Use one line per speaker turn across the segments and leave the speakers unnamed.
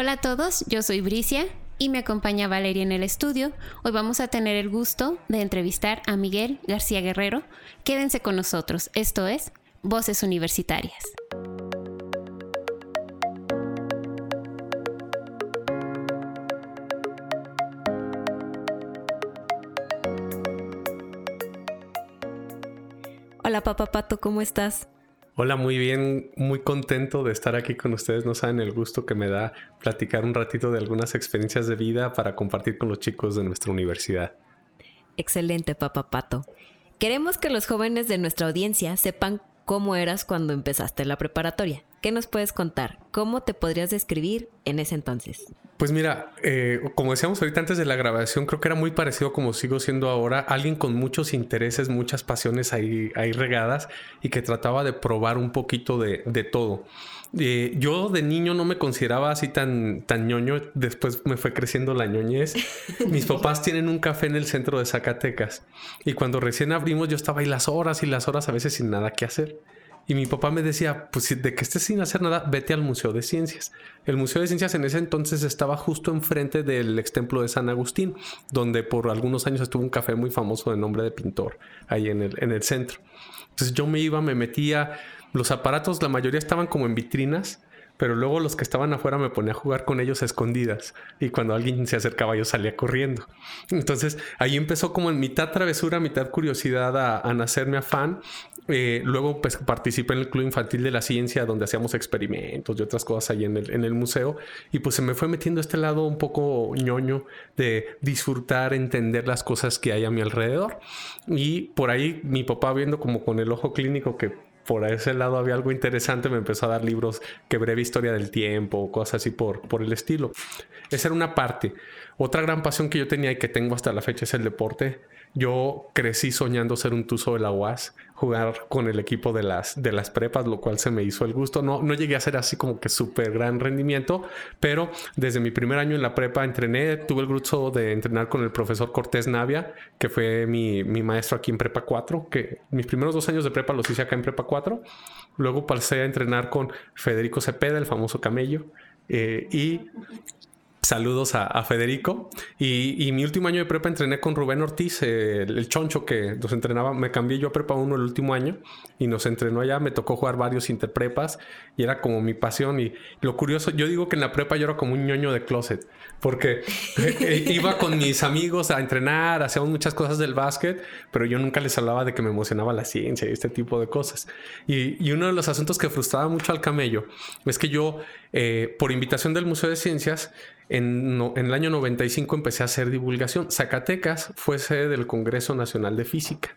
Hola a todos, yo soy Bricia y me acompaña Valeria en el estudio. Hoy vamos a tener el gusto de entrevistar a Miguel García Guerrero. Quédense con nosotros, esto es Voces Universitarias. Hola papá Pato, ¿cómo estás?
Hola, muy bien, muy contento de estar aquí con ustedes. No saben el gusto que me da platicar un ratito de algunas experiencias de vida para compartir con los chicos de nuestra universidad.
Excelente, papá Pato. Queremos que los jóvenes de nuestra audiencia sepan cómo eras cuando empezaste la preparatoria. ¿Qué nos puedes contar? ¿Cómo te podrías describir en ese entonces?
Pues mira, eh, como decíamos ahorita antes de la grabación, creo que era muy parecido como sigo siendo ahora, alguien con muchos intereses, muchas pasiones ahí, ahí regadas y que trataba de probar un poquito de, de todo. Eh, yo de niño no me consideraba así tan, tan ñoño, después me fue creciendo la ñoñez. Mis papás tienen un café en el centro de Zacatecas y cuando recién abrimos yo estaba ahí las horas y las horas a veces sin nada que hacer. Y mi papá me decía, pues de que estés sin hacer nada, vete al Museo de Ciencias. El Museo de Ciencias en ese entonces estaba justo enfrente del ex templo de San Agustín, donde por algunos años estuvo un café muy famoso de nombre de pintor, ahí en el, en el centro. Entonces yo me iba, me metía, los aparatos, la mayoría estaban como en vitrinas, pero luego los que estaban afuera me ponía a jugar con ellos escondidas y cuando alguien se acercaba yo salía corriendo. Entonces ahí empezó como en mitad travesura, mitad curiosidad a, a nacerme afán. Eh, luego pues participé en el Club Infantil de la Ciencia donde hacíamos experimentos y otras cosas ahí en el, en el museo. Y pues se me fue metiendo este lado un poco ñoño de disfrutar, entender las cosas que hay a mi alrededor. Y por ahí mi papá viendo como con el ojo clínico que por ese lado había algo interesante, me empezó a dar libros que breve historia del tiempo, cosas así por, por el estilo. Esa era una parte. Otra gran pasión que yo tenía y que tengo hasta la fecha es el deporte. Yo crecí soñando ser un tuzo de la UAS, jugar con el equipo de las, de las prepas, lo cual se me hizo el gusto. No, no llegué a ser así como que súper gran rendimiento, pero desde mi primer año en la prepa entrené, tuve el gusto de entrenar con el profesor Cortés Navia, que fue mi, mi maestro aquí en Prepa 4, que mis primeros dos años de prepa los hice acá en Prepa 4. Luego pasé a entrenar con Federico Cepeda, el famoso camello. Eh, y Saludos a, Federico. Y, mi último año de prepa entrené con Rubén Ortiz, el, choncho que nos entrenaba. Me cambié yo a prepa uno el último año y nos entrenó allá. Me tocó jugar varios interprepas y era como mi pasión. Y lo curioso, yo digo que en la prepa yo era como un ñoño de closet porque eh, iba con mis amigos a entrenar, hacíamos muchas cosas del básquet, pero yo nunca les hablaba de que me emocionaba la ciencia y este tipo de cosas. Y, y uno de los asuntos que frustraba mucho al camello es que yo, eh, por invitación del Museo de Ciencias, en, el año 95 empecé a hacer divulgación. Zacatecas fue sede del Congreso Nacional de Física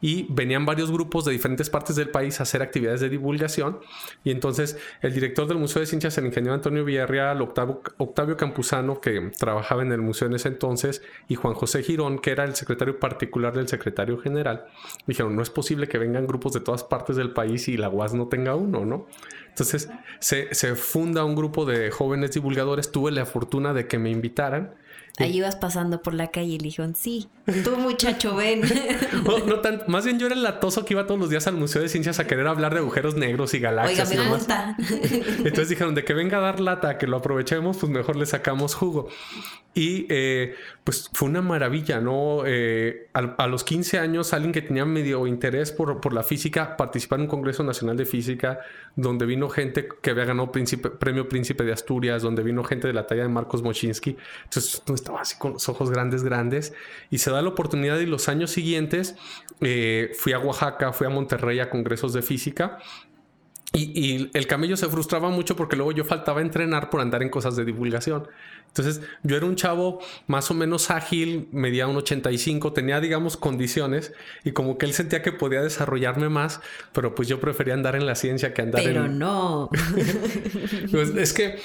y venían varios grupos de diferentes partes del país a hacer actividades de divulgación. Y entonces el director del Museo de Ciencias, el ingeniero Antonio Villarreal, Octavio, Octavio Campuzano, que trabajaba en el museo en ese entonces, y Juan José Girón, que era el secretario particular del secretario general, dijeron, no es posible que vengan grupos de todas partes del país y la UAS no tenga uno, ¿no? Entonces se, se funda un grupo de jóvenes divulgadores, tuve la fortuna de que me invitaran
Ahí ibas pasando por la calle y le dijeron, sí, tú muchacho, ven.
no, tanto, más bien yo era el latoso que iba todos los días al Museo de Ciencias a querer hablar de agujeros negros y galaxias. Oiga, y Entonces dijeron, de que venga a dar lata, que lo aprovechemos, pues mejor le sacamos jugo. Y eh, pues fue una maravilla, ¿no? Eh, a, los 15 años, alguien que tenía medio interés por, por, la física, participar en un Congreso Nacional de Física, donde vino gente que había ganado Premio Príncipe de Asturias, donde vino gente de la talla de Marcos Mochinsky. Entonces estaba así con los ojos grandes, grandes. Y se da la oportunidad y los años siguientes eh, fui a Oaxaca, fui a Monterrey a congresos de física y, el camello se frustraba mucho porque luego yo faltaba entrenar por andar en cosas de divulgación. Entonces yo era un chavo más o menos ágil, medía un 85, tenía digamos condiciones y como que él sentía que podía desarrollarme más, pero pues yo prefería andar en la ciencia que andar
en...
Pero
no.
pues es que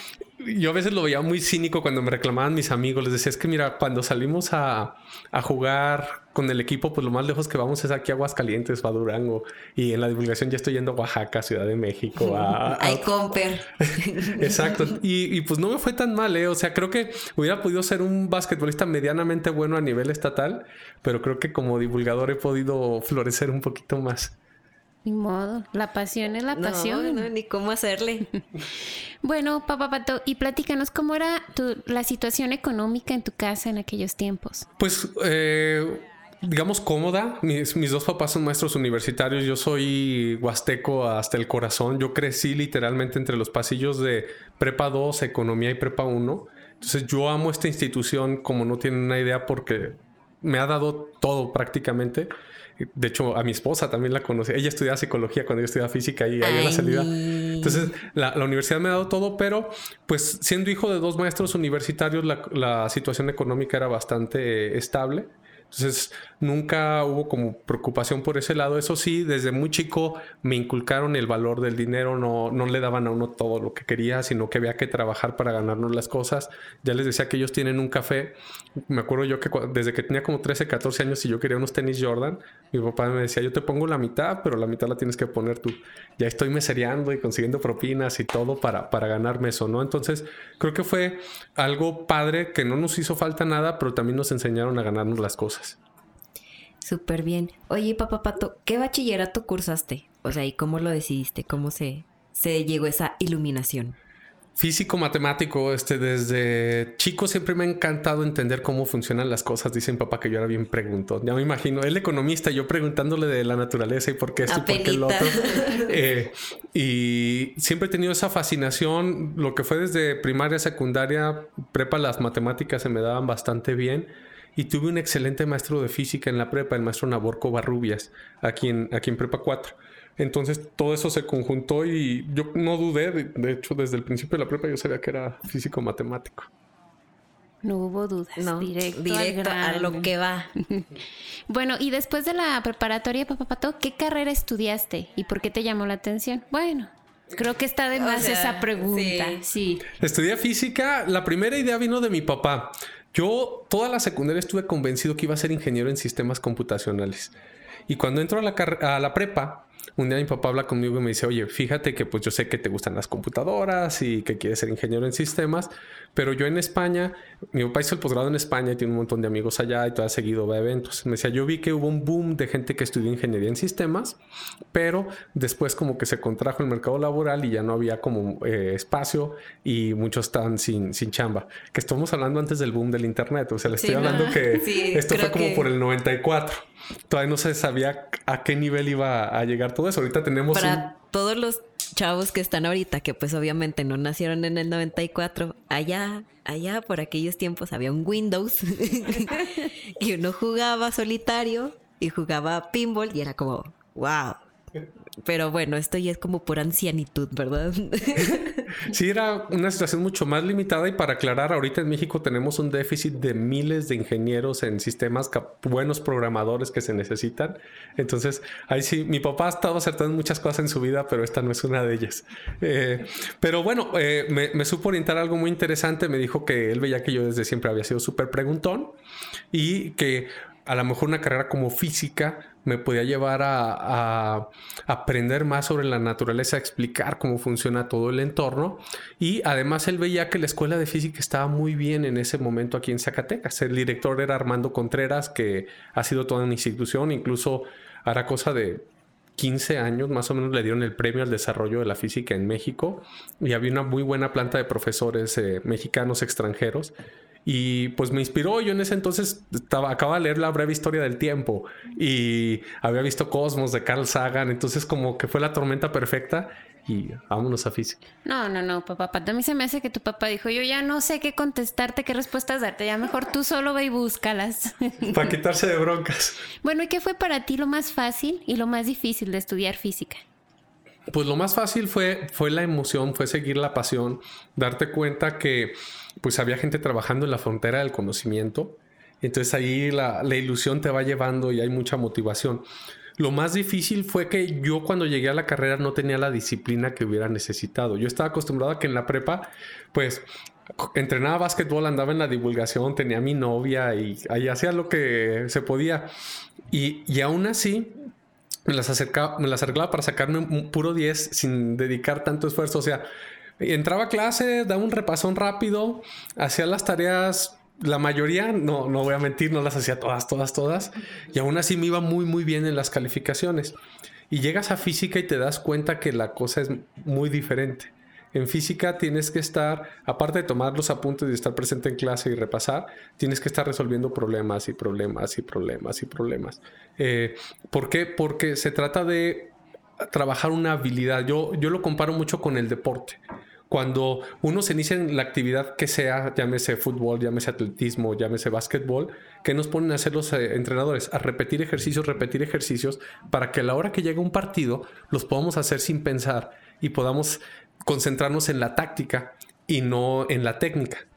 yo a veces lo veía muy cínico cuando me reclamaban mis amigos. Les decía, es que mira, cuando salimos a, a, jugar con el equipo, pues lo más lejos que vamos es aquí a Aguascalientes o a Durango. Y en la divulgación ya estoy yendo a Oaxaca, Ciudad de México. A,
a... Comper.
Exacto. Y, y, pues no me fue tan mal, ¿eh? O sea, creo que hubiera podido ser un basquetbolista medianamente bueno a nivel estatal, pero creo que como divulgador he podido florecer un poquito más.
Ni modo, la pasión es la pasión.
No, ni cómo hacerle.
bueno, papá Pato, y platícanos cómo era la situación económica en tu casa en aquellos tiempos.
Pues, eh, digamos, cómoda. Mis, mis, dos papás son maestros universitarios. Yo soy huasteco hasta el corazón. Yo crecí literalmente entre los pasillos de Prepa 2, Economía y Prepa 1. Entonces, yo amo esta institución como no tienen una idea porque me ha dado todo prácticamente. De hecho, a mi esposa también la conocí. Ella estudiaba psicología cuando yo estudiaba física y ahí en la salida. Entonces, la, universidad me ha dado todo, pero pues siendo hijo de dos maestros universitarios, la, la situación económica era bastante estable. Entonces, nunca hubo como preocupación por ese lado. Eso sí, desde muy chico me inculcaron el valor del dinero, no, no le daban a uno todo lo que quería, sino que había que trabajar para ganarnos las cosas. Ya les decía que ellos tienen un café. Me acuerdo yo que desde que tenía como 13, 14 años y yo quería unos tenis Jordan, mi papá me decía, yo te pongo la mitad, pero la mitad la tienes que poner tú. Ya estoy mesereando y consiguiendo propinas y todo para, para ganarme eso, ¿no? Entonces, creo que fue algo padre que no nos hizo falta nada, pero también nos enseñaron a ganarnos las cosas.
Súper bien. Oye, papá Pato, ¿qué bachillerato cursaste? O sea, ¿y cómo lo decidiste? ¿Cómo se, se llegó esa iluminación?
Físico matemático, este, desde chico siempre me ha encantado entender cómo funcionan las cosas. Dicen papá que yo era bien preguntón. Ya me imagino, él economista, yo preguntándole de la naturaleza y por qué esto y por qué lo otro. Eh, y siempre he tenido esa fascinación. Lo que fue desde primaria, secundaria, prepa, las matemáticas se me daban bastante bien y tuve un excelente maestro de física en la prepa, el maestro Naborco Barrubias, aquí en, aquí en Prepa 4. Entonces todo eso se conjuntó y yo no dudé, de, hecho desde el principio de la prepa yo sabía que era físico matemático.
No hubo dudas, no,
directo, a lo que va.
bueno, y después de la preparatoria, papá Pato, ¿qué carrera estudiaste y por qué te llamó la atención? Bueno, Creo que está de más esa pregunta. Sí. sí.
Estudié física. La primera idea vino de mi papá. Yo toda la secundaria estuve convencido que iba a ser ingeniero en sistemas computacionales. Y cuando entro a la, a la prepa, un día mi papá habla conmigo y me dice, oye, fíjate que pues yo sé que te gustan las computadoras y que quieres ser ingeniero en sistemas, pero yo en España, mi papá hizo el posgrado en España y tiene un montón de amigos allá y todo ha seguido va a eventos. Me decía, yo vi que hubo un boom de gente que estudió ingeniería en sistemas, pero después como que se contrajo el mercado laboral y ya no había como eh, espacio y muchos están sin, sin chamba. Que estamos hablando antes del boom del internet, o sea, le estoy hablando que esto fue como por el 94. Todavía no se sabía a qué nivel iba a llegar todo eso. Ahorita tenemos...
Para todos los chavos que están ahorita, que pues obviamente no nacieron en el 94, allá, allá por aquellos tiempos había un Windows y uno jugaba solitario y jugaba pinball y era como, wow, pero bueno, esto ya es como por ancianitud, ¿verdad?
sí, era una situación mucho más limitada y para aclarar, ahorita en México tenemos un déficit de miles de ingenieros en sistemas, buenos programadores que se necesitan. Entonces, ahí sí, mi papá ha estado acertando muchas cosas en su vida, pero esta no es una de ellas. Eh, pero bueno, eh, me, me, supo orientar algo muy interesante. Me dijo que él veía que yo desde siempre había sido súper preguntón y que a lo mejor una carrera como física me podía llevar a, aprender más sobre la naturaleza, explicar cómo funciona todo el entorno. Y además él veía que la escuela de física estaba muy bien en ese momento aquí en Zacatecas. El director era Armando Contreras, que ha sido toda una institución, incluso hará cosa de 15 años más o menos le dieron el premio al desarrollo de la física en México y había una muy buena planta de profesores eh, mexicanos extranjeros y pues me inspiró. Yo en ese entonces estaba, acababa de leer la breve historia del tiempo y había visto Cosmos de Carl Sagan. Entonces, como que fue la tormenta perfecta y vámonos a física.
No, no, no, papá. A mí se me hace que tu papá dijo: Yo ya no sé qué contestarte, qué respuestas darte. Ya mejor tú solo ve y búscalas.
Para quitarse de broncas.
Bueno, ¿y qué fue para ti lo más fácil y lo más difícil de estudiar física?
Pues lo más fácil fue, fue la emoción, fue seguir la pasión, darte cuenta que pues había gente trabajando en la frontera del conocimiento. Entonces ahí la, ilusión te va llevando y hay mucha motivación. Lo más difícil fue que yo cuando llegué a la carrera no tenía la disciplina que hubiera necesitado. Yo estaba acostumbrado a que en la prepa, pues, entrenaba básquetbol, andaba en la divulgación, tenía mi novia y ahí hacía lo que se podía. Y, y aún así, me las, acercaba, me las arreglaba para sacarme un puro 10 sin dedicar tanto esfuerzo. O sea, entraba a clase, daba un repasón rápido, hacía las tareas, la mayoría, no, no voy a mentir, no las hacía todas, todas, todas, y aún así me iba muy, muy bien en las calificaciones. Y llegas a física y te das cuenta que la cosa es muy diferente. En física tienes que estar, aparte de tomar los apuntes y estar presente en clase y repasar, tienes que estar resolviendo problemas y problemas y problemas y problemas. Eh, ¿Por qué? Porque se trata de trabajar una habilidad. Yo, yo lo comparo mucho con el deporte. Cuando uno se inicia en la actividad que sea, llámese fútbol, llámese atletismo, llámese básquetbol, ¿qué nos ponen a hacer los eh, entrenadores? A repetir ejercicios, repetir ejercicios, para que a la hora que llegue un partido los podamos hacer sin pensar y podamos concentrarnos en la táctica y no en la técnica.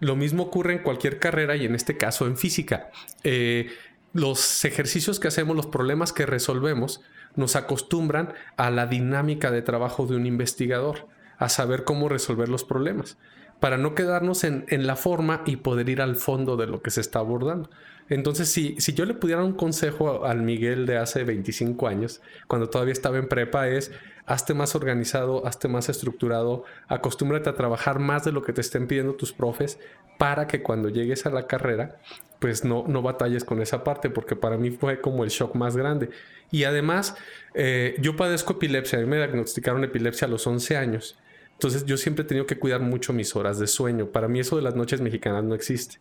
Lo mismo ocurre en cualquier carrera y en este caso en física. Eh, los ejercicios que hacemos, los problemas que resolvemos, nos acostumbran a la dinámica de trabajo de un investigador a saber cómo resolver los problemas, para no quedarnos en, la forma y poder ir al fondo de lo que se está abordando. Entonces, si, si yo le pudiera un consejo al Miguel de hace 25 años, cuando todavía estaba en prepa, es hazte más organizado, hazte más estructurado, acostúmbrate a trabajar más de lo que te estén pidiendo tus profes para que cuando llegues a la carrera, pues no, no batalles con esa parte, porque para mí fue como el shock más grande. Y además, eh, yo padezco epilepsia, a mí me diagnosticaron epilepsia a los 11 años. Entonces yo siempre he tenido que cuidar mucho mis horas de sueño. Para mí eso de las noches mexicanas no existe.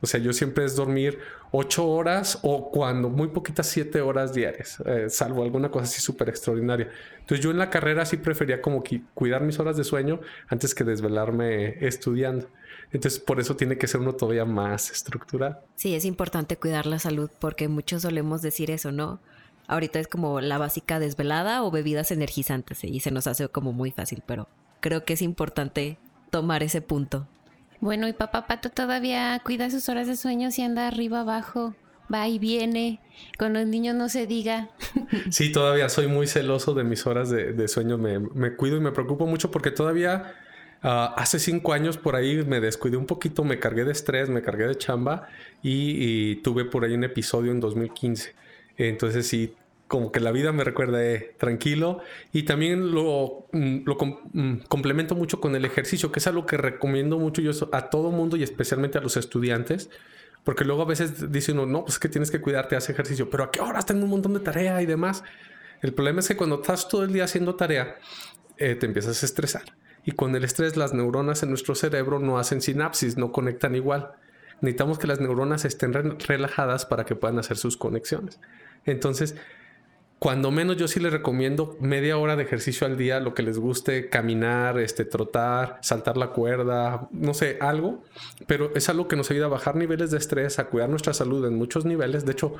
O sea, yo siempre es dormir ocho horas o cuando muy poquitas siete horas diarias, eh, salvo alguna cosa así súper extraordinaria. Entonces yo en la carrera sí prefería como que cuidar mis horas de sueño antes que desvelarme estudiando. Entonces por eso tiene que ser uno todavía más estructurado.
Sí, es importante cuidar la salud porque muchos solemos decir eso, ¿no? Ahorita es como la básica desvelada o bebidas energizantes y se nos hace como muy fácil, pero creo que es importante tomar ese punto.
Bueno, y papá Pato todavía cuida sus horas de sueño si anda arriba abajo, va y viene, con los niños no se diga.
Sí, todavía soy muy celoso de mis horas de, sueño, me, cuido y me preocupo mucho porque todavía ah, hace cinco años por ahí me descuidé un poquito, me cargué de estrés, me cargué de chamba y tuve por ahí un episodio en 2015. Entonces sí, como que la vida me recuerda eh, tranquilo y también lo, mm, mm, complemento mucho con el ejercicio, que es algo que recomiendo mucho yo a todo mundo y especialmente a los estudiantes, porque luego a veces dice uno, no, pues es que tienes que cuidarte, haz ejercicio, pero a qué horas tengo un montón de tarea y demás. El problema es que cuando estás todo el día haciendo tarea, eh, te empiezas a estresar. Y con el estrés las neuronas en nuestro cerebro no hacen sinapsis, no conectan igual. Necesitamos que las neuronas estén relajadas para que puedan hacer sus conexiones. Entonces, cuando menos yo sí les recomiendo media hora de ejercicio al día, lo que les guste, caminar, este, trotar, saltar la cuerda, no sé, algo, pero es algo que nos ayuda a bajar niveles de estrés, a cuidar nuestra salud en muchos niveles. De hecho,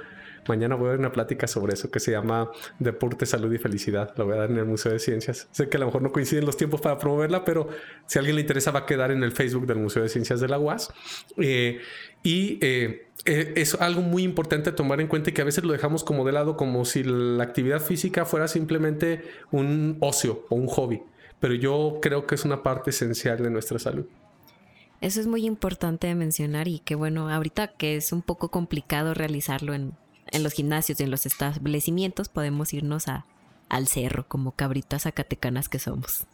mañana voy a dar una plática sobre eso que se llama Deporte, Salud y Felicidad. Lo voy a dar en el Museo de Ciencias. Sé que a lo mejor no coinciden los tiempos para promoverla, pero si a alguien le interesa va a quedar en el Facebook del Museo de Ciencias de la UAS. Eh, y eh, eh, es algo muy importante tomar en cuenta y que a veces lo dejamos como de lado, como si la actividad física fuera simplemente un ocio o un hobby. Pero yo creo que es una parte esencial de nuestra salud.
Eso es muy importante de mencionar y que bueno, ahorita que es un poco complicado realizarlo en, en los gimnasios y en los establecimientos, podemos irnos a, al cerro como cabritas zacatecanas que somos.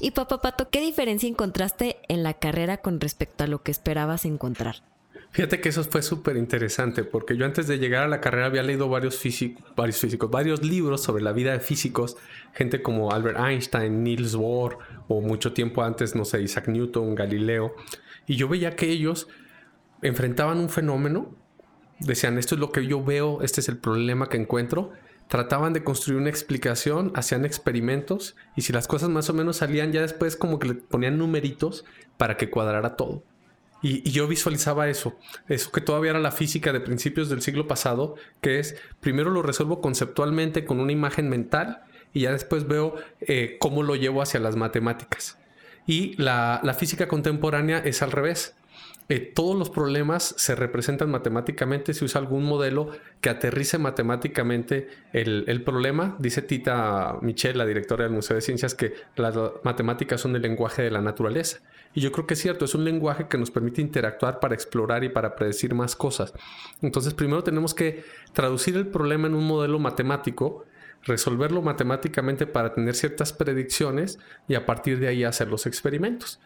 Y papá Pato, ¿qué diferencia encontraste en la carrera con respecto a lo que esperabas encontrar?
Fíjate que eso fue súper interesante porque yo antes de llegar a la carrera había leído varios, varios físicos, varios libros sobre la vida de físicos, gente como Albert Einstein, Niels Bohr o mucho tiempo antes, no sé, Isaac Newton, Galileo. Y yo veía que ellos enfrentaban un fenómeno, decían, esto es lo que yo veo, este es el problema que encuentro, trataban de construir una explicación, hacían experimentos y si las cosas más o menos salían ya después como que le ponían numeritos para que cuadrara todo. Y, yo visualizaba eso, eso que todavía era la física de principios del siglo pasado, que es primero lo resuelvo conceptualmente con una imagen mental y ya después veo eh, cómo lo llevo hacia las matemáticas. Y la, la física contemporánea es al revés. Eh, todos los problemas se representan matemáticamente si usa algún modelo que aterrice matemáticamente el, el, problema. Dice Tita Michelle, la directora del Museo de Ciencias, que las matemáticas son el lenguaje de la naturaleza. Y yo creo que es cierto, es un lenguaje que nos permite interactuar para explorar y para predecir más cosas. Entonces, primero tenemos que traducir el problema en un modelo matemático, resolverlo matemáticamente para tener ciertas predicciones y a partir de ahí hacer los experimentos.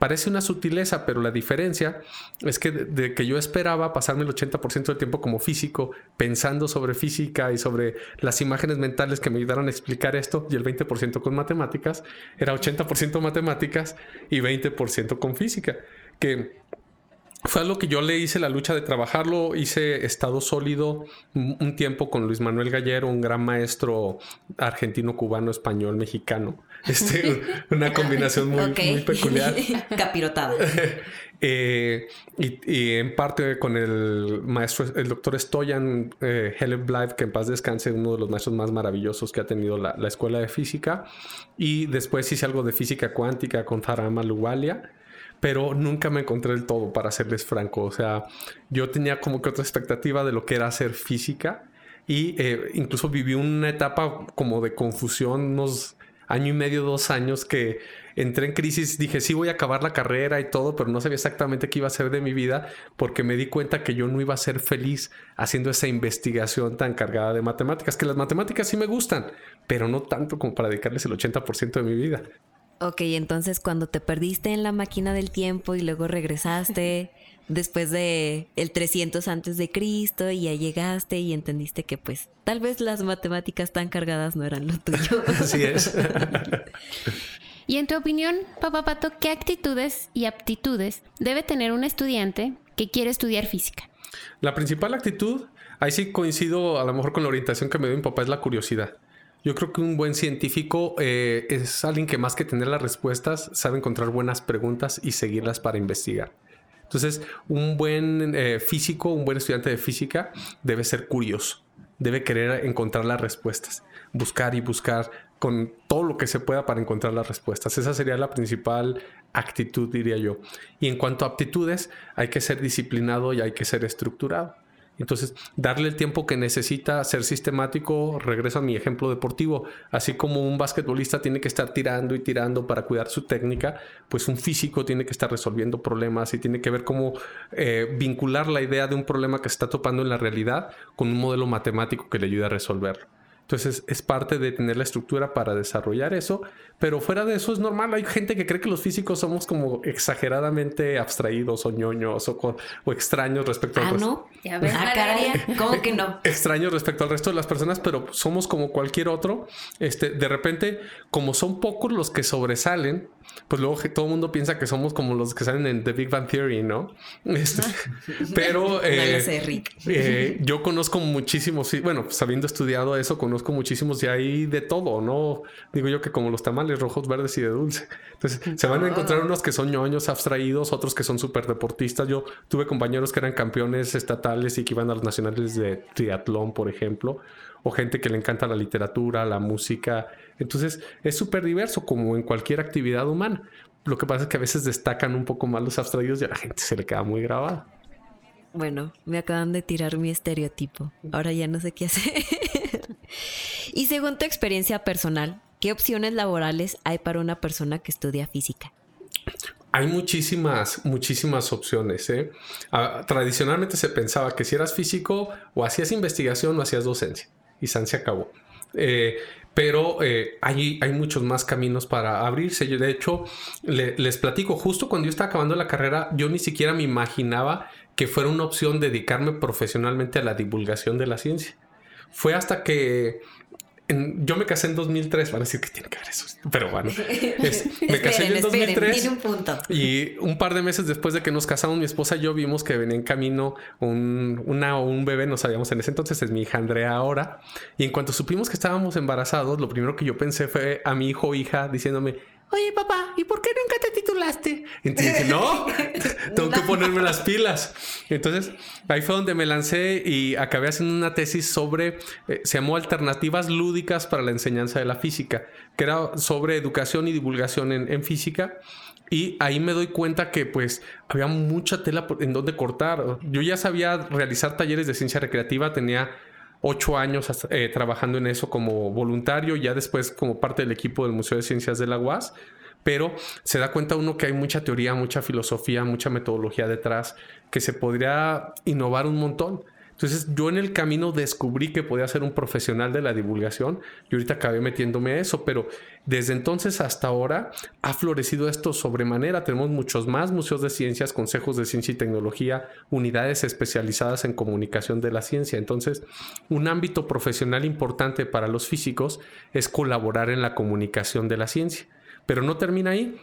Parece una sutileza, pero la diferencia es que de, que yo esperaba pasarme el 80% del tiempo como físico, pensando sobre física y sobre las imágenes mentales que me ayudaran a explicar esto, y el 20% con matemáticas, era 80% matemáticas y 20% con física. Que fue algo que yo le hice la lucha de trabajarlo, hice estado sólido un tiempo con Luis Manuel Gallero, un gran maestro argentino, cubano, español, mexicano. Este, una combinación muy, peculiar.
Capirotada.
Eh, y, en parte con el maestro, el doctor Stoyan eh, Helen Blythe, que en paz descanse, uno de los maestros más maravillosos que ha tenido la, escuela de física. Y después hice algo de física cuántica con Zarama Lugalia pero nunca me encontré el todo, para serles franco. O sea, yo tenía como que otra expectativa de lo que era hacer física y eh, incluso viví una etapa como de confusión, unos año y medio, dos años que entré en crisis, dije, sí voy a acabar la carrera y todo, pero no sabía exactamente qué iba a ser de mi vida porque me di cuenta que yo no iba a ser feliz haciendo esa investigación tan cargada de matemáticas, que las matemáticas sí me gustan, pero no tanto como para dedicarles el 80% de mi vida.
Ok, entonces cuando te perdiste en la máquina del tiempo y luego regresaste después de el 300 antes de Cristo y ya llegaste y entendiste que pues tal vez las matemáticas tan cargadas no eran lo tuyo.
Así es.
y en tu opinión, papá Pato, ¿qué actitudes y aptitudes debe tener un estudiante que quiere estudiar física?
La principal actitud, ahí sí coincido a lo mejor con la orientación que me dio mi papá, es la curiosidad. Yo creo que un buen científico eh, es alguien que más que tener las respuestas, sabe encontrar buenas preguntas y seguirlas para investigar. Entonces, un buen eh, físico, un buen estudiante de física debe ser curioso, debe querer encontrar las respuestas, buscar y buscar con todo lo que se pueda para encontrar las respuestas. Esa sería la principal actitud, diría yo. Y en cuanto a aptitudes, hay que ser disciplinado y hay que ser estructurado. Entonces, darle el tiempo que necesita, ser sistemático, regreso a mi ejemplo deportivo, así como un basquetbolista tiene que estar tirando y tirando para cuidar su técnica, pues un físico tiene que estar resolviendo problemas y tiene que ver cómo eh, vincular la idea de un problema que se está topando en la realidad con un modelo matemático que le ayude a resolverlo. Entonces es parte de tener la estructura para desarrollar eso, pero fuera de eso es normal. Hay gente que cree que los físicos somos como exageradamente abstraídos o ñoños o, o extraños respecto
a ah, no? Ya ves, ah, ¿cómo que no?
Extraños respecto al resto de las personas, pero somos como cualquier otro. Este, de repente, como son pocos los que sobresalen, pues luego todo el mundo piensa que somos como los que salen en The Big Bang Theory, ¿no? Este, pero eh, eh, yo conozco muchísimos, bueno, pues habiendo estudiado eso, conozco muchísimos y hay de todo, ¿no? Digo yo que como los tamales rojos, verdes y de dulce. Entonces, se van a encontrar unos que son ñoños abstraídos, otros que son súper deportistas. Yo tuve compañeros que eran campeones estatales y que iban a los nacionales de triatlón, por ejemplo, o gente que le encanta la literatura, la música entonces es súper diverso como en cualquier actividad humana. Lo que pasa es que a veces destacan un poco más los abstraídos y a la gente se le queda muy grabada.
Bueno, me acaban de tirar mi estereotipo. Ahora ya no sé qué hacer. Y según tu experiencia personal, ¿qué opciones laborales hay para una persona que estudia física?
Hay muchísimas, muchísimas opciones. ¿eh? Ah, tradicionalmente se pensaba que si eras físico o hacías investigación o hacías docencia. Y San se acabó. Eh, pero eh, hay, muchos más caminos para abrirse. Yo, de hecho, les platico, justo cuando yo estaba acabando la carrera, yo ni siquiera me imaginaba que fuera una opción dedicarme profesionalmente a la divulgación de la ciencia. Fue hasta que yo me casé en 2003, van a decir que tiene que ver eso, pero bueno, me casé en 2003 un punto. y un par de meses después de que nos casamos, mi esposa y yo vimos que venía en camino un, una, un bebé, no sabíamos en ese entonces, es mi hija Andrea ahora, y en cuanto supimos que estábamos embarazados, lo primero que yo pensé fue a mi hijo o hija diciéndome, oye papá, ¿y por qué nunca te titulaste? Entonces dije, no, tengo que ponerme las pilas. Entonces ahí fue donde me lancé y acabé haciendo una tesis sobre, eh, se llamó Alternativas Lúdicas para la Enseñanza de la Física, que era sobre educación y divulgación en, en física. Y ahí me doy cuenta que pues había mucha tela en donde cortar. Yo ya sabía realizar talleres de ciencia recreativa, tenía ocho años eh, trabajando en eso como voluntario, ya después como parte del equipo del Museo de Ciencias de la UAS, pero se da cuenta uno que hay mucha teoría, mucha filosofía, mucha metodología detrás, que se podría innovar un montón. Entonces yo en el camino descubrí que podía ser un profesional de la divulgación y ahorita acabé metiéndome a eso, pero desde entonces hasta ahora ha florecido esto sobremanera. Tenemos muchos más museos de ciencias, consejos de ciencia y tecnología, unidades especializadas en comunicación de la ciencia. Entonces, un ámbito profesional importante para los físicos es colaborar en la comunicación de la ciencia. Pero no termina ahí.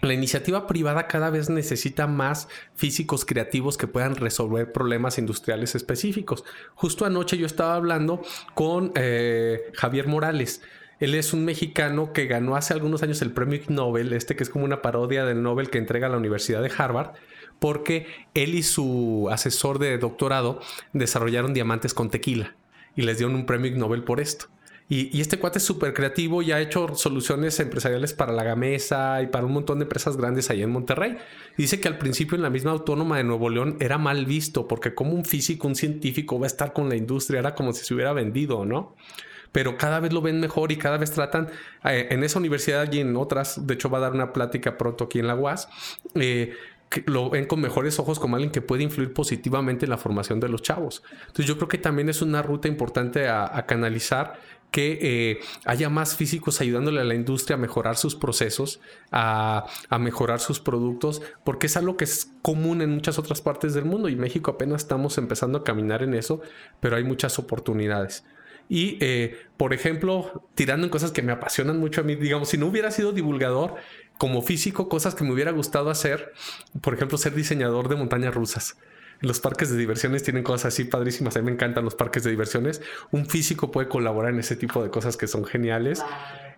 La iniciativa privada cada vez necesita más físicos creativos que puedan resolver problemas industriales específicos. Justo anoche yo estaba hablando con eh, Javier Morales. Él es un mexicano que ganó hace algunos años el premio Nobel, este que es como una parodia del Nobel que entrega la Universidad de Harvard, porque él y su asesor de doctorado desarrollaron diamantes con tequila y les dieron un premio Nobel por esto. Y, este cuate es súper creativo y ha hecho soluciones empresariales para la Gamesa y para un montón de empresas grandes ahí en Monterrey. dice que al principio en la misma autónoma de Nuevo León era mal visto porque como un físico, un científico va a estar con la industria, era como si se hubiera vendido, ¿no? pero cada vez lo ven mejor y cada vez tratan, eh, en esa universidad y en otras, de hecho va a dar una plática pronto aquí en la UAS, eh, lo ven con mejores ojos como alguien que puede influir positivamente en la formación de los chavos. Entonces yo creo que también es una ruta importante a canalizar que eh, haya más físicos ayudándole a la industria a mejorar sus procesos, a, mejorar sus productos, porque es algo que es común en muchas otras partes del mundo y México apenas estamos empezando a caminar en eso, pero hay muchas oportunidades. Y, eh, por ejemplo, tirando en cosas que me apasionan mucho a mí, digamos, si no hubiera sido divulgador, como físico, cosas que me hubiera gustado hacer, por ejemplo, ser diseñador de montañas rusas los parques de diversiones tienen cosas así padrísimas. A mí me encantan los parques de diversiones. Un físico puede colaborar en ese tipo de cosas que son geniales.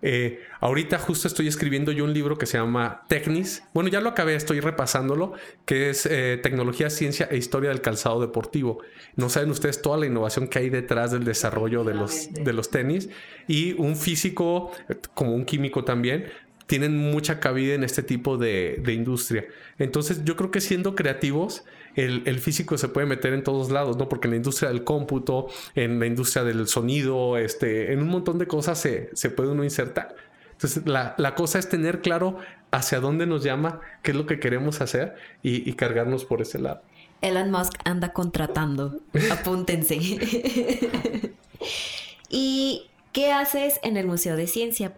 Eh, ahorita justo estoy escribiendo yo un libro que se llama Technis. Bueno, ya lo acabé, estoy repasándolo, que es eh, Tecnología, Ciencia e Historia del Calzado Deportivo. No saben ustedes toda la innovación que hay detrás del desarrollo de los, de los tenis. Y un físico, como un químico también, tienen mucha cabida en este tipo de, de industria. Entonces yo creo que siendo creativos, el, físico se puede meter en todos lados, ¿no? Porque en la industria del cómputo, en la industria del sonido, este, en un montón de cosas se, puede uno insertar. Entonces, la, cosa es tener claro hacia dónde nos llama, qué es lo que queremos hacer y, y cargarnos por ese lado.
Elon Musk anda contratando. Apúntense. ¿Y qué haces en el Museo de Ciencia?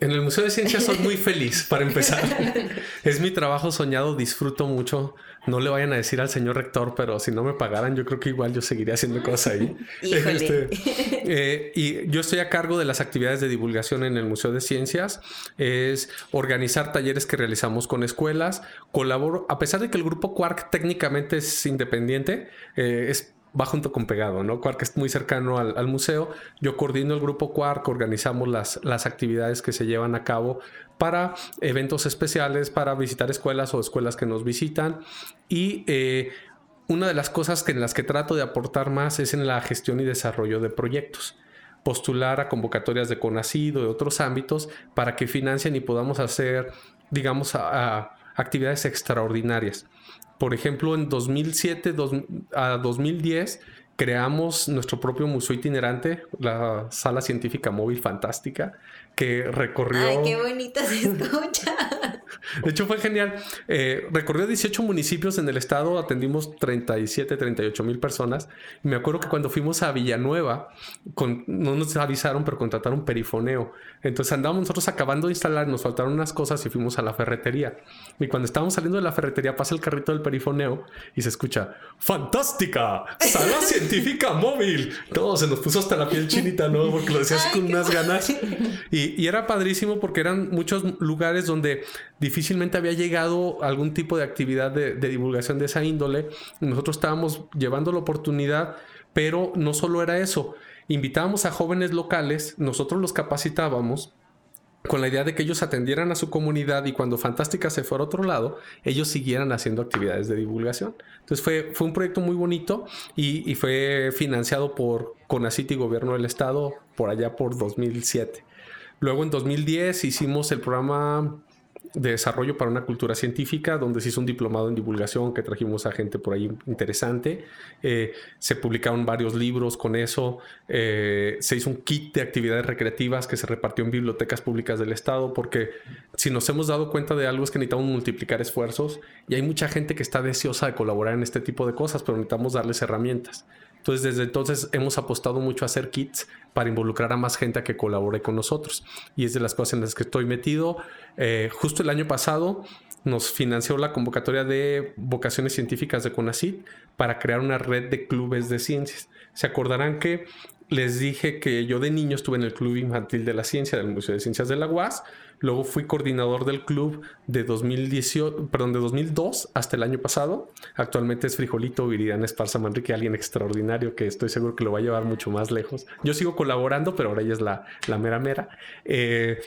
En el Museo de Ciencias soy muy feliz, para empezar. es mi trabajo soñado, disfruto mucho. No le vayan a decir al señor rector, pero si no me pagaran, yo creo que igual yo seguiría haciendo cosas ahí. Este, eh, y yo estoy a cargo de las actividades de divulgación en el Museo de Ciencias. Es organizar talleres que realizamos con escuelas. Colaboro, a pesar de que el grupo Quark técnicamente es independiente, eh, es va junto con pegado, ¿no? Quark es muy cercano al, museo. Yo coordino el grupo Quark, organizamos las, las actividades que se llevan a cabo para eventos especiales, para visitar escuelas o escuelas que nos visitan. Y eh, una de las cosas que en las que trato de aportar más es en la gestión y desarrollo de proyectos postular a convocatorias de Conacido, de otros ámbitos, para que financien y podamos hacer, digamos, actividades extraordinarias. Por ejemplo, en 2007 a 2010 creamos nuestro propio museo itinerante, la Sala Científica Móvil Fantástica, que recorrió...
¡Ay, qué bonito se escucha!
De hecho, fue genial. Eh, recorrió 18 municipios en el estado, atendimos 37, 38 mil personas. Y me acuerdo que cuando fuimos a Villanueva, con, no nos avisaron, pero contrataron perifoneo. Entonces andábamos nosotros acabando de instalar, nos faltaron unas cosas y fuimos a la ferretería. Y cuando estábamos saliendo de la ferretería, pasa el carrito del perifoneo y se escucha: ¡Fantástica! ¡Sala científica móvil! Todo se nos puso hasta la piel chinita, ¿no? Porque lo decías con unas ganas. Y, y era padrísimo porque eran muchos lugares donde difícilmente había llegado algún tipo de actividad de, divulgación de esa índole. Nosotros estábamos llevando la oportunidad, pero no solo era eso. Invitábamos a jóvenes locales, nosotros los capacitábamos con la idea de que ellos atendieran a su comunidad y cuando Fantástica se fuera a otro lado, ellos siguieran haciendo actividades de divulgación. Entonces fue, fue un proyecto muy bonito y, fue financiado por CONACIT y Gobierno del Estado por allá por 2007. Luego en 2010 hicimos el programa de desarrollo para una cultura científica, donde se hizo un diplomado en divulgación que trajimos a gente por ahí interesante. Eh, se publicaron varios libros con eso. Eh, se hizo un kit de actividades recreativas que se repartió en bibliotecas públicas del Estado, porque si nos hemos dado cuenta de algo es que necesitamos multiplicar esfuerzos y hay mucha gente que está deseosa de colaborar en este tipo de cosas, pero necesitamos darles herramientas. Entonces, desde entonces hemos apostado mucho a hacer kits para involucrar a más gente a que colabore con nosotros. Y es de las cosas en las que estoy metido. Eh, justo el año pasado nos financió la convocatoria de vocaciones científicas de CONACYT para crear una red de clubes de ciencias. Se acordarán que les dije que yo de niño estuve en el Club Infantil de la Ciencia del Museo de Ciencias de la UAS Luego fui coordinador del club de 2018, perdón, de 2002 hasta el año pasado. Actualmente es Frijolito Viridiana Esparza Manrique, alguien extraordinario que estoy seguro que lo va a llevar mucho más lejos. Yo sigo colaborando, pero ahora ella es la, la mera mera. Eh,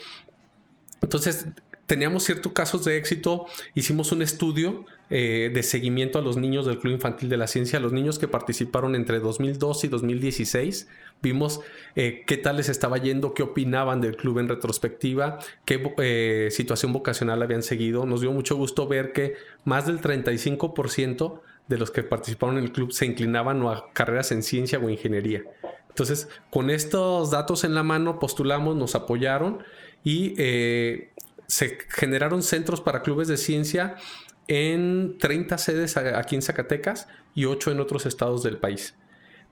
entonces, teníamos ciertos casos de éxito. Hicimos un estudio eh, de seguimiento a los niños del Club Infantil de la Ciencia, los niños que participaron entre 2002 y 2016. Vimos eh, qué tal les estaba yendo, qué opinaban del club en retrospectiva, qué eh, situación vocacional habían seguido. Nos dio mucho gusto ver que más del 35% de los que participaron en el club se inclinaban a carreras en ciencia o ingeniería. Entonces, con estos datos en la mano, postulamos, nos apoyaron y se generaron centros para clubes de ciencia en 30 sedes aquí en Zacatecas y 8 en otros estados del país.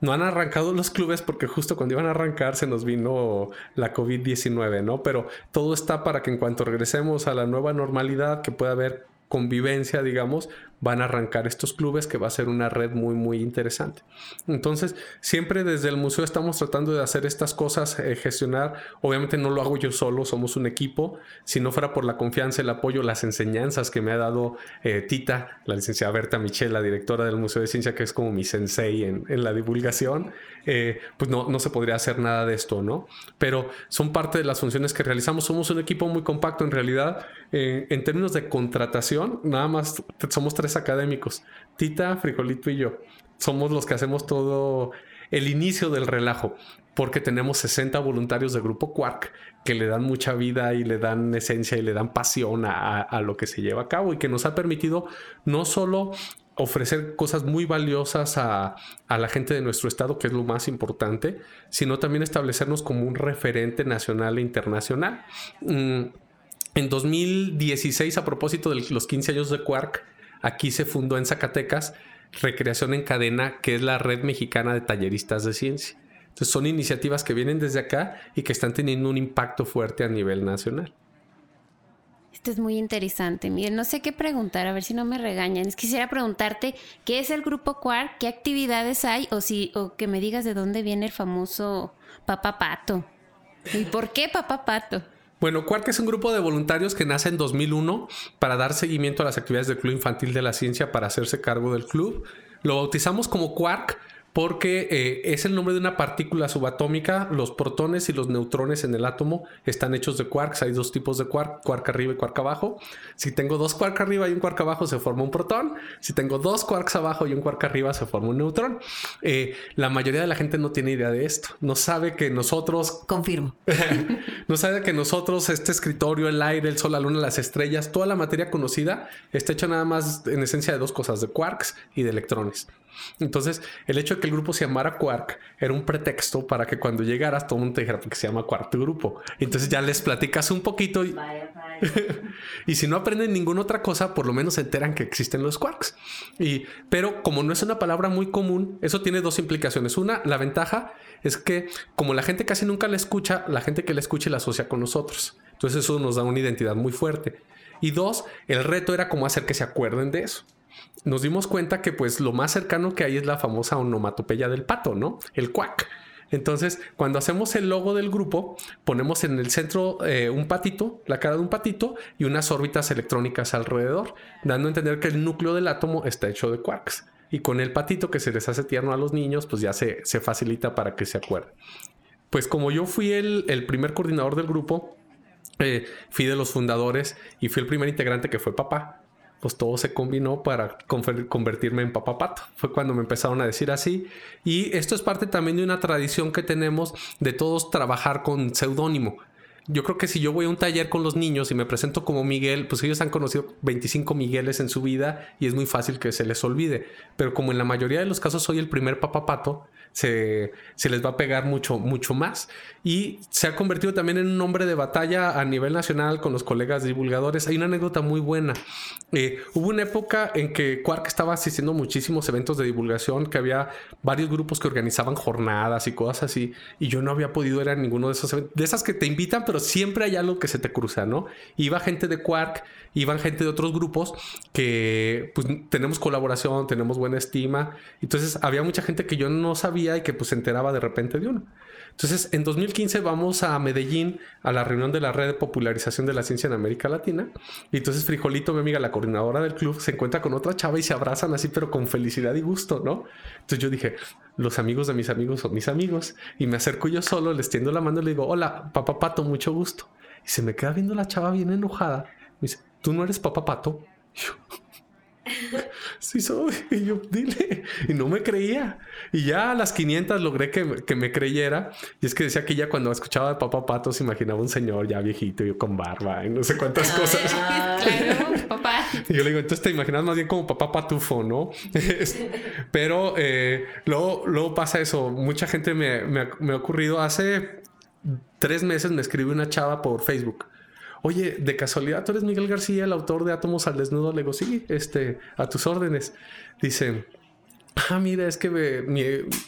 No han arrancado los clubes porque justo cuando iban a arrancar se nos vino la COVID-19, ¿no? Pero todo está para que en cuanto regresemos a la nueva normalidad, que pueda haber convivencia, digamos, van a arrancar estos clubes que va a ser una red muy muy interesante. Entonces, siempre desde el museo estamos tratando de hacer estas cosas, eh, gestionar, obviamente no lo hago yo solo, somos un equipo, si no fuera por la confianza, el apoyo, las enseñanzas que me ha dado eh, Tita, la licenciada Berta Michel, la directora del Museo de Ciencia, que es como mi sensei en, la divulgación, eh, pues no, no se podría hacer nada de esto, ¿no? Pero son parte de las funciones que realizamos, somos un equipo muy compacto en realidad, en términos de contratación, nada más somos tres académicos, Tita, Frijolito y yo. Somos los que hacemos todo el inicio del relajo, porque tenemos 60 voluntarios del grupo Quark que le dan mucha vida y le dan esencia y le dan pasión a, lo que se lleva a cabo y que nos ha permitido no solo ofrecer cosas muy valiosas a, la gente de nuestro estado, que es lo más importante, sino también establecernos como un referente nacional e internacional. Mm, en 2016, a propósito de los 15 años de Quark, Aquí se fundó en Zacatecas Recreación en Cadena, que es la red mexicana de talleristas de ciencia. Entonces son iniciativas que vienen desde acá y que están teniendo un impacto fuerte a nivel nacional.
Esto es muy interesante. Miren, no sé qué preguntar, a ver si no me regañan. Quisiera preguntarte qué es el grupo Quark, qué actividades hay, o si, o que me digas de dónde viene el famoso Papá Pato. ¿Y por qué Papá Pato?
Bueno, Quark es un grupo de voluntarios que nace en 2001 para dar seguimiento a las actividades del Club Infantil de la Ciencia para hacerse cargo del club. Lo bautizamos como Quark porque eh, es el nombre de una partícula subatómica. Los protones y los neutrones en el átomo están hechos de quarks. Hay dos tipos de quark, quark arriba y quark abajo. Si tengo dos quarks arriba y un quark abajo, se forma un protón. Si tengo dos quarks abajo y un quark arriba, se forma un neutrón. Eh, la mayoría de la gente no tiene idea de esto. No sabe que nosotros...
Confirmo.
no sabe que nosotros, este escritorio, el aire, el sol, la luna, las estrellas, toda la materia conocida está hecha nada más en esencia de dos cosas, de quarks y de electrones. Entonces, el hecho de que el grupo se llamara Quark era un pretexto para que cuando llegaras todo el mundo te dijera porque se llama Quark grupo. Entonces ya les platicas un poquito y, y si no aprenden ninguna otra cosa, por lo menos se enteran que existen los quarks. Y, pero como no es una palabra muy común, eso tiene dos implicaciones. Una, la ventaja es que como la gente casi nunca la escucha, la gente que la escucha la asocia con nosotros. Entonces eso nos da una identidad muy fuerte. Y dos, el reto era como hacer que se acuerden de eso nos dimos cuenta que pues lo más cercano que hay es la famosa onomatopeya del pato, ¿no? El cuac. Entonces, cuando hacemos el logo del grupo, ponemos en el centro eh, un patito, la cara de un patito y unas órbitas electrónicas alrededor, dando a entender que el núcleo del átomo está hecho de quarks. Y con el patito que se les hace tierno a los niños, pues ya se, facilita para que se acuerden. Pues como yo fui el, primer coordinador del grupo, eh, fui de los fundadores y fui el primer integrante que fue papá pues todo se combinó para convertirme en papapato. Fue cuando me empezaron a decir así. Y esto es parte también de una tradición que tenemos de todos trabajar con seudónimo. yo creo que si yo voy a un taller con los niños y me presento como Miguel, pues ellos han conocido 25 Migueles en su vida y es muy fácil que se les olvide. Pero como en la mayoría de los casos soy el primer papapato, se, les va a pegar mucho, mucho más. Y se ha convertido también en un nombre de batalla a nivel nacional con los colegas divulgadores. Hay una anécdota muy buena. Eh, hubo una época en que Quark estaba asistiendo a muchísimos eventos de divulgación, que había varios grupos que organizaban jornadas y cosas así, y yo no había podido ir a ninguno de esos eventos. De esas que te invitan, pero siempre hay algo que se te cruza, ¿no? Iba gente de Quark, iban gente de otros grupos que pues tenemos colaboración, tenemos buena estima. Entonces había mucha gente que yo no sabía y que pues se enteraba de repente de uno. Entonces, en 2015 vamos a Medellín a la reunión de la red de popularización de la ciencia en América Latina. Y entonces Frijolito, mi amiga, la coordinadora del club, se encuentra con otra chava y se abrazan así, pero con felicidad y gusto, ¿no? Entonces yo dije, los amigos de mis amigos son mis amigos. Y me acerco yo solo, les tiendo la mano y le digo, hola, papá Pato, mucho gusto. Y se me queda viendo la chava bien enojada. Me dice, ¿tú no eres papá Pato? Sí soy. Y yo, dile. Y no me creía. Y ya a las 500 logré que, me creyera. Y es que decía que ya cuando escuchaba de Papá Pato se imaginaba un señor ya viejito, yo con barba y no sé cuántas cosas. claro, papá. Y yo le digo, entonces te imaginas más bien como Papá Patufo, ¿no? Pero eh, luego, luego pasa eso. Mucha gente me, me ha ocurrido. Hace tres meses me escribió una chava por Facebook oye, de casualidad, tú eres Miguel García, el autor de Átomos al Desnudo. Le digo, sí, este, a tus órdenes. Dice, ah, mira, es que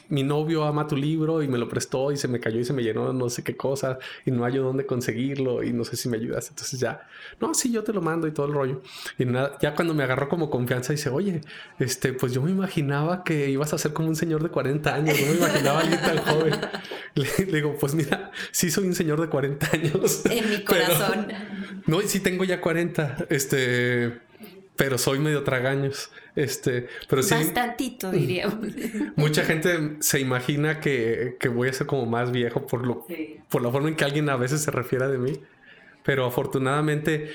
mi, novio ama tu libro y me lo prestó y se me cayó y se me llenó no sé qué cosa y no hay dónde conseguirlo y no sé si me ayudas. Entonces ya, no, sí, yo te lo mando y todo el rollo. Y nada, ya cuando me agarró como confianza dice, oye, este, pues yo me imaginaba que ibas a ser como un señor de 40 años, no me imaginaba alguien tan joven. Le, digo, pues mira, sí soy un señor de 40 años.
En mi corazón.
no, sí tengo ya 40, este, pero soy medio tragaños. Este, pero sí.
Bastantito, diríamos.
Mucha gente se imagina que, voy a ser como más viejo por, lo, por la forma en que alguien a veces se refiere de mí. Pero afortunadamente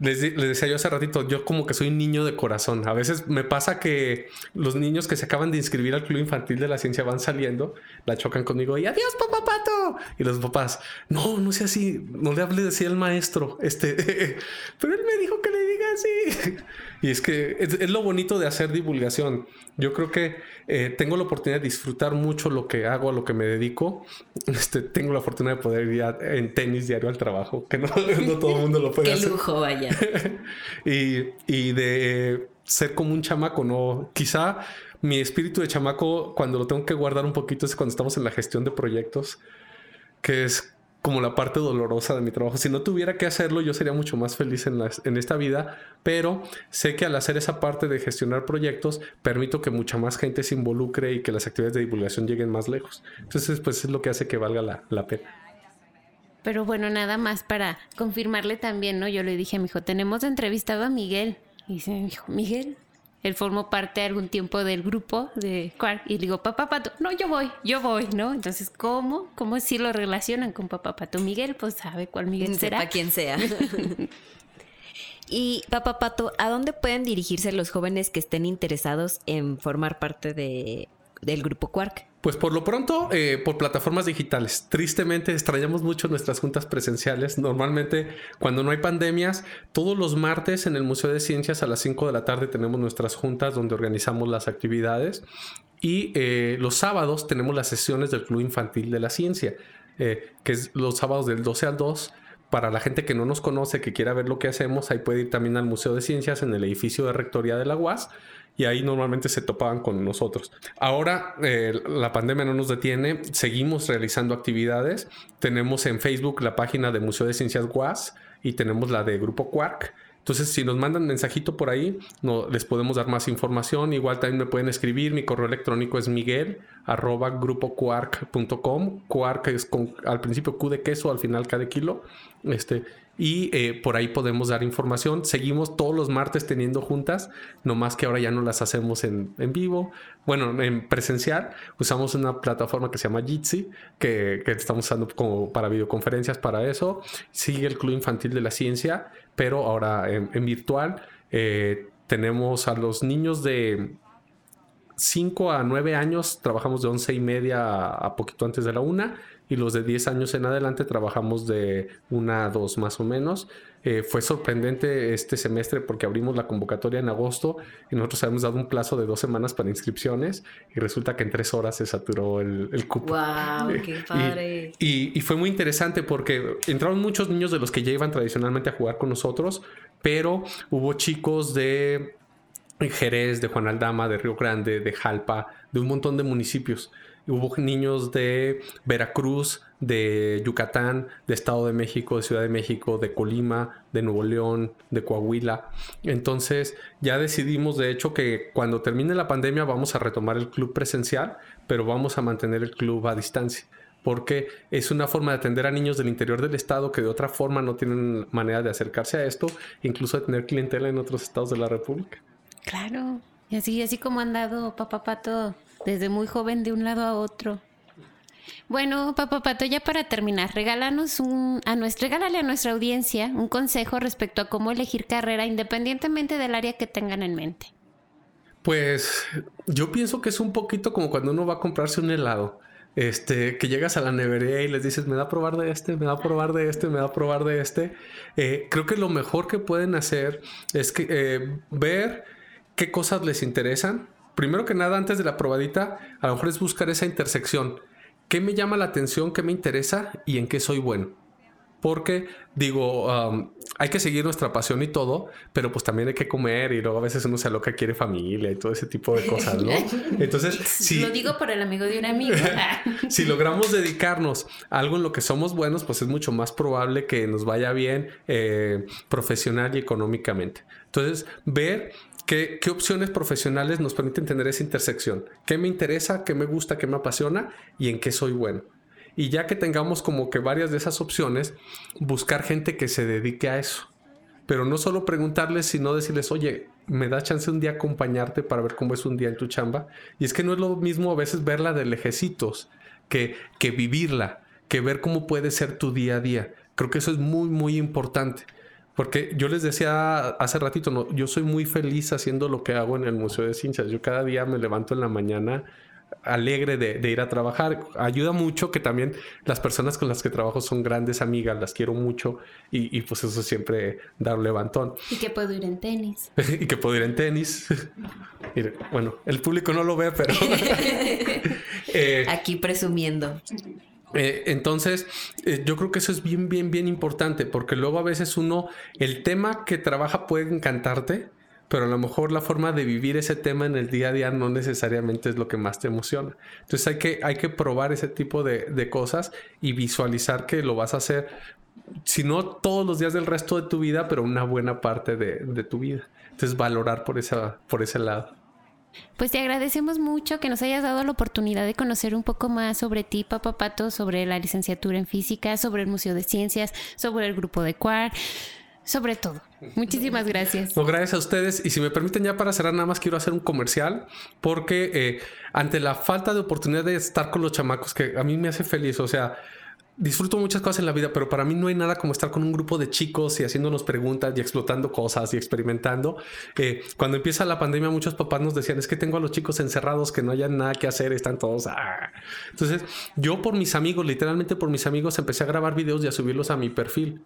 les, decía yo hace ratito, yo como que soy niño de corazón. A veces me pasa que los niños que se acaban de inscribir al Club Infantil de la Ciencia van saliendo, la chocan conmigo y adiós, papá pato. Y los papás, no, no sea así, no le hable así al maestro. Este, pero él me dijo que le diga así. Y es que es, lo bonito de hacer divulgación. Yo creo que eh, tengo la oportunidad de disfrutar mucho lo que hago, a lo que me dedico. Este, tengo la fortuna de poder ir en tenis diario al trabajo, que no, todo el mundo lo puede hacer.
Qué lujo, vaya.
y, y de ser como un chamaco, ¿no? Quizá mi espíritu de chamaco, cuando lo tengo que guardar un poquito, es cuando estamos en la gestión de proyectos, que es como la parte dolorosa de mi trabajo. Si no tuviera que hacerlo, yo sería mucho más feliz en, en esta vida, pero sé que al hacer esa parte de gestionar proyectos, permito que mucha más gente se involucre y que las actividades de divulgación lleguen más lejos. Entonces, pues es lo que hace que valga la, la pena.
Pero bueno, nada más para confirmarle también, ¿no? Yo le dije a mi hijo, tenemos entrevistado a Miguel. Y dice, hijo, Miguel, él formó parte algún tiempo del grupo de Quark y le digo, papá Pato, no, yo voy, yo voy, ¿no? Entonces, ¿cómo? ¿Cómo si lo relacionan con papá Pato? Miguel, pues sabe cuál Miguel será.
Sepa quién sea. y papá Pato, ¿a dónde pueden dirigirse los jóvenes que estén interesados en formar parte de, del grupo Quark?
Pues por lo pronto, eh, por plataformas digitales. Tristemente extrañamos mucho nuestras juntas presenciales. Normalmente, cuando no hay pandemias, todos los martes en el Museo de Ciencias a las 5 de la tarde tenemos nuestras juntas donde organizamos las actividades. Y eh, los sábados tenemos las sesiones del Club Infantil de la Ciencia, eh, que es los sábados del 12 al 2 para la gente que no nos conoce, que quiera ver lo que hacemos, ahí puede ir también al Museo de Ciencias en el edificio de Rectoría de la UAS y ahí normalmente se topaban con nosotros. Ahora eh, la pandemia no nos detiene, seguimos realizando actividades. Tenemos en Facebook la página de Museo de Ciencias UAS y tenemos la de Grupo Quark. Entonces, si nos mandan mensajito por ahí, no, les podemos dar más información. Igual también me pueden escribir. Mi correo electrónico es miguel arroba. Quark es con, al principio Q de queso, al final K de kilo. Este, y eh, por ahí podemos dar información. Seguimos todos los martes teniendo juntas, no más que ahora ya no las hacemos en, en vivo. Bueno, en presencial usamos una plataforma que se llama Jitsi, que, estamos usando como para videoconferencias para eso. Sigue el Club Infantil de la Ciencia, pero ahora en, virtual. Eh, tenemos a los niños de 5 a 9 años trabajamos de 11 y media a poquito antes de la una y los de 10 años en adelante trabajamos de una a dos más o menos. Eh, fue sorprendente este semestre porque abrimos la convocatoria en agosto y nosotros habíamos dado un plazo de dos semanas para inscripciones y resulta que en tres horas se saturó el, el cupo.
¡Wow! ¡Qué padre!
Y, y, fue muy interesante porque entraron muchos niños de los que ya iban tradicionalmente a jugar con nosotros, pero hubo chicos de Jerez, de Juan Aldama, de Río Grande, de Jalpa, de un montón de municipios. Hubo niños de Veracruz, de Yucatán, de Estado de México, de Ciudad de México, de Colima, de Nuevo León, de Coahuila. Entonces ya decidimos de hecho que cuando termine la pandemia vamos a retomar el club presencial, pero vamos a mantener el club a distancia porque es una forma de atender a niños del interior del estado que de otra forma no tienen manera de acercarse a esto, incluso de tener clientela en otros estados de la República.
Claro, y así, así como han dado papá pato desde muy joven de un lado a otro. Bueno, papá Pato, ya para terminar, regálanos un, a nuestra, regálale a nuestra audiencia un consejo respecto a cómo elegir carrera independientemente del área que tengan en mente.
Pues yo pienso que es un poquito como cuando uno va a comprarse un helado. Este, que llegas a la nevería y les dices, me da a probar de este, me da a probar de este, me da a probar de este. Eh, creo que lo mejor que pueden hacer es que eh, ver qué cosas les interesan, primero que nada, antes de la probadita, a lo mejor es buscar esa intersección. ¿Qué me llama la atención? ¿Qué me interesa? ¿Y en qué soy bueno? Porque digo, um, hay que seguir nuestra pasión y todo, pero pues también hay que comer y luego a veces uno se aloca, quiere familia y todo ese tipo de cosas, ¿no? Entonces, si...
Lo digo por el amigo de un amigo.
si logramos dedicarnos a algo en lo que somos buenos, pues es mucho más probable que nos vaya bien eh, profesional y económicamente. Entonces, ver ¿Qué, opciones profesionales nos permiten tener esa intersección? ¿Qué me interesa? ¿Qué me gusta? ¿Qué me apasiona? ¿Y en qué soy bueno? Y ya que tengamos como que varias de esas opciones, buscar gente que se dedique a eso. Pero no solo preguntarles, sino decirles, oye, me da chance un día acompañarte para ver cómo es un día en tu chamba. Y es que no es lo mismo a veces verla de lejecitos que, que vivirla, que ver cómo puede ser tu día a día. Creo que eso es muy, muy importante. Porque yo les decía hace ratito, no, yo soy muy feliz haciendo lo que hago en el Museo de Ciencias. Yo cada día me levanto en la mañana alegre de, ir a trabajar. Ayuda mucho que también las personas con las que trabajo son grandes amigas, las quiero mucho y, pues eso siempre da un levantón.
Y que puedo ir en tenis.
y que puedo ir en tenis. bueno, el público no lo ve, pero...
Eh, Aquí presumiendo.
Eh, entonces, eh, yo creo que eso es bien, bien, bien importante, porque luego a veces uno, el tema que trabaja puede encantarte, pero a lo mejor la forma de vivir ese tema en el día a día no necesariamente es lo que más te emociona. Entonces hay que, hay que probar ese tipo de, de cosas y visualizar que lo vas a hacer, si no todos los días del resto de tu vida, pero una buena parte de, de tu vida. Entonces valorar por, esa, por ese lado.
Pues te agradecemos mucho que nos hayas dado la oportunidad de conocer un poco más sobre ti, Papá Pato, sobre la licenciatura en física, sobre el Museo de Ciencias, sobre el grupo de CUAR, sobre todo. Muchísimas gracias.
Gracias a ustedes. Y si me permiten ya para cerrar, nada más quiero hacer un comercial, porque eh, ante la falta de oportunidad de estar con los chamacos, que a mí me hace feliz, o sea, disfruto muchas cosas en la vida, pero para mí no hay nada como estar con un grupo de chicos y haciéndonos preguntas y explotando cosas y experimentando. Eh, cuando empieza la pandemia, muchos papás nos decían, es que tengo a los chicos encerrados que no hayan nada que hacer, están todos... Ah". Entonces, yo por mis amigos, literalmente por mis amigos, empecé a grabar videos y a subirlos a mi perfil.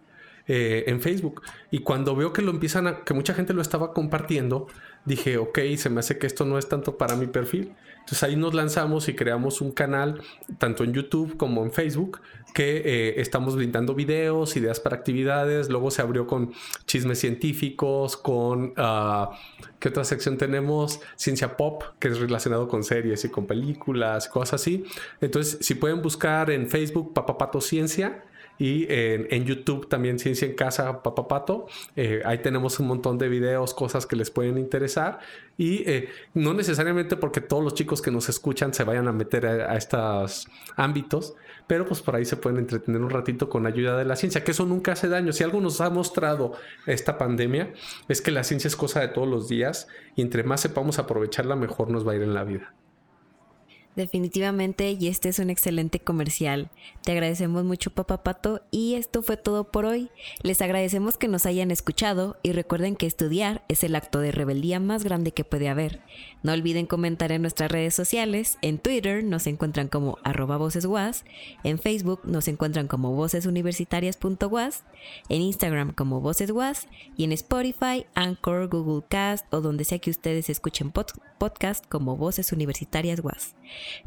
Eh, en Facebook. Y cuando veo que lo empiezan a, que mucha gente lo estaba compartiendo, dije, ok, se me hace que esto no es tanto para mi perfil. Entonces ahí nos lanzamos y creamos un canal, tanto en YouTube como en Facebook, que eh, estamos brindando videos, ideas para actividades. Luego se abrió con chismes científicos, con... Uh, ¿Qué otra sección tenemos? Ciencia Pop, que es relacionado con series y con películas, cosas así. Entonces, si pueden buscar en Facebook Papapato Ciencia, y en, YouTube también Ciencia en Casa Papapato. Eh, ahí tenemos un montón de videos, cosas que les pueden interesar. Y eh, no necesariamente porque todos los chicos que nos escuchan se vayan a meter a, estos ámbitos, pero pues por ahí se pueden entretener un ratito con ayuda de la ciencia, que eso nunca hace daño. Si algo nos ha mostrado esta pandemia, es que la ciencia es cosa de todos los días y entre más sepamos aprovecharla, mejor nos va a ir en la vida.
Definitivamente, y este es un excelente comercial. Te agradecemos mucho, Papá Pato, y esto fue todo por hoy. Les agradecemos que nos hayan escuchado y recuerden que estudiar es el acto de rebeldía más grande que puede haber. No olviden comentar en nuestras redes sociales. En Twitter nos encuentran como arroba en Facebook nos encuentran como vocesuniversitarias.guas, en Instagram como vocesguas y en Spotify, Anchor, Google Cast o donde sea que ustedes escuchen podcast como Voces Universitarias Guas.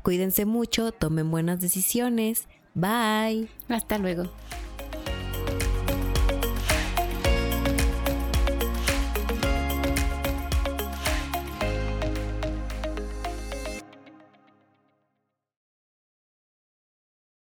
Cuídense mucho, tomen buenas decisiones. Bye.
Hasta luego.